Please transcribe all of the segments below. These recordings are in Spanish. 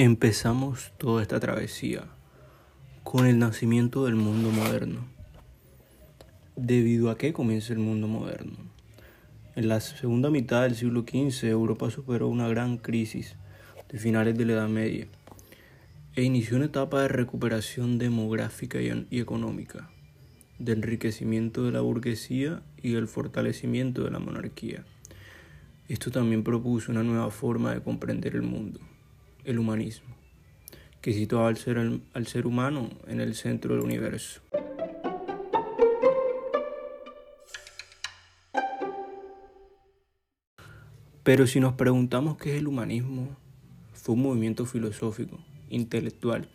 Empezamos toda esta travesía con el nacimiento del mundo moderno. ¿Debido a qué comienza el mundo moderno? En la segunda mitad del siglo XV, Europa superó una gran crisis de finales de la Edad Media e inició una etapa de recuperación demográfica y económica, de enriquecimiento de la burguesía y del fortalecimiento de la monarquía. Esto también propuso una nueva forma de comprender el mundo el humanismo, que situaba al ser, al ser humano en el centro del universo. Pero si nos preguntamos qué es el humanismo, fue un movimiento filosófico, intelectual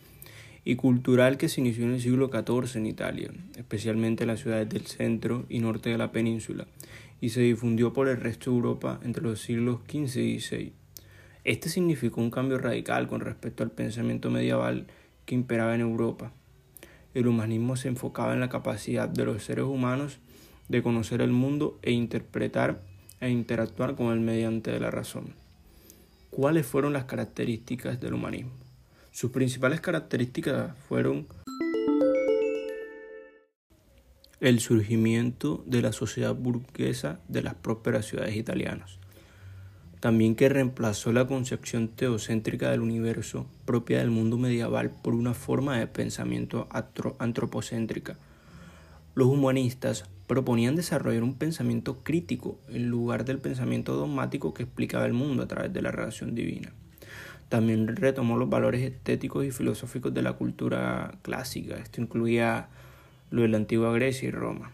y cultural que se inició en el siglo XIV en Italia, especialmente en las ciudades del centro y norte de la península, y se difundió por el resto de Europa entre los siglos XV y XVI. Este significó un cambio radical con respecto al pensamiento medieval que imperaba en Europa. El humanismo se enfocaba en la capacidad de los seres humanos de conocer el mundo e interpretar e interactuar con él mediante la razón. ¿Cuáles fueron las características del humanismo? Sus principales características fueron el surgimiento de la sociedad burguesa de las prósperas ciudades italianas, también que reemplazó la concepción teocéntrica del universo propia del mundo medieval por una forma de pensamiento antropocéntrica. Los humanistas proponían desarrollar un pensamiento crítico en lugar del pensamiento dogmático que explicaba el mundo a través de la relación divina. También retomó los valores estéticos y filosóficos de la cultura clásica. Esto incluía lo de la antigua Grecia y Roma.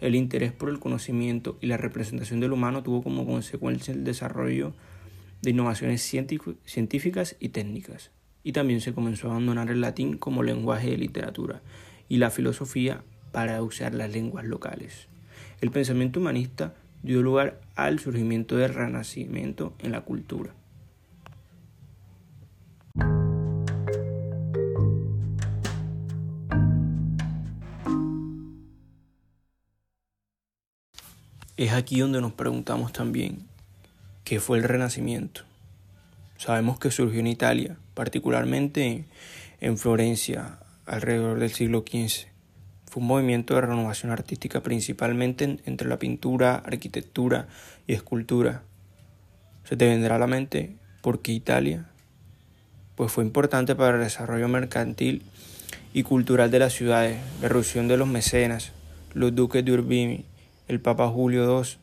El interés por el conocimiento y la representación del humano tuvo como consecuencia el desarrollo de innovaciones científicas y técnicas. Y también se comenzó a abandonar el latín como lenguaje de literatura y la filosofía para usar las lenguas locales. El pensamiento humanista dio lugar al surgimiento del renacimiento en la cultura. Es aquí donde nos preguntamos también, ¿qué fue el Renacimiento? Sabemos que surgió en Italia, particularmente en Florencia, alrededor del siglo XV. Fue un movimiento de renovación artística principalmente entre la pintura, arquitectura y escultura. Se te vendrá a la mente por qué Italia. Pues fue importante para el desarrollo mercantil y cultural de las ciudades, la erupción de los mecenas, los duques de Urbini, el Papa Julio II,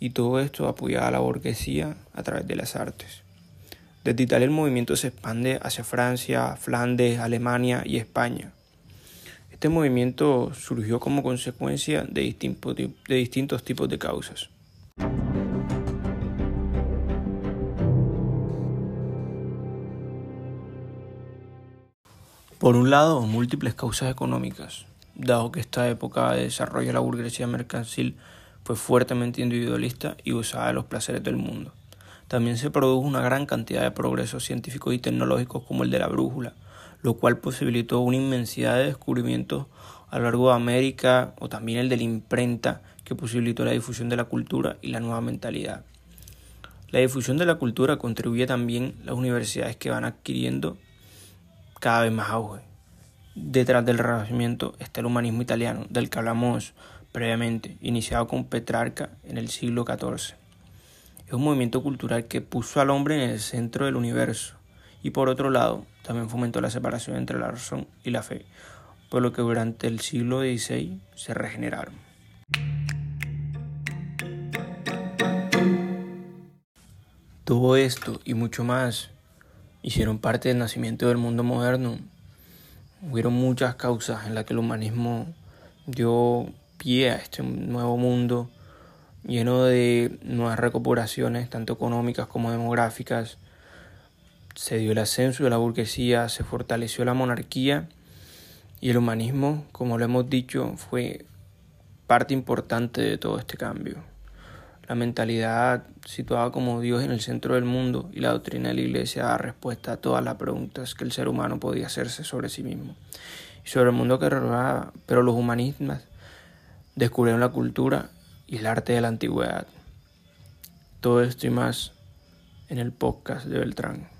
y todo esto apoyaba a la burguesía a través de las artes. Desde Italia el movimiento se expande hacia Francia, Flandes, Alemania y España. Este movimiento surgió como consecuencia de, de distintos tipos de causas. Por un lado, múltiples causas económicas, dado que esta época de desarrollo de la burguesía mercantil fue fuertemente individualista y usaba de los placeres del mundo. También se produjo una gran cantidad de progresos científicos y tecnológicos como el de la brújula, lo cual posibilitó una inmensidad de descubrimientos a lo largo de América o también el de la imprenta que posibilitó la difusión de la cultura y la nueva mentalidad. La difusión de la cultura contribuye también las universidades que van adquiriendo cada vez más auge. Detrás del Renacimiento está el humanismo italiano, del que hablamos previamente, iniciado con Petrarca en el siglo XIV. Es un movimiento cultural que puso al hombre en el centro del universo y por otro lado también fomentó la separación entre la razón y la fe, por lo que durante el siglo XVI se regeneraron. Todo esto y mucho más hicieron parte del nacimiento del mundo moderno hubieron muchas causas en las que el humanismo dio pie a este nuevo mundo lleno de nuevas recuperaciones, tanto económicas como demográficas. Se dio el ascenso de la burguesía, se fortaleció la monarquía y el humanismo, como lo hemos dicho, fue parte importante de todo este cambio la mentalidad situada como Dios en el centro del mundo y la doctrina de la Iglesia da respuesta a todas las preguntas que el ser humano podía hacerse sobre sí mismo y sobre el mundo que rodeaba, pero los humanistas descubrieron la cultura y el arte de la antigüedad. Todo esto y más en el podcast de Beltrán.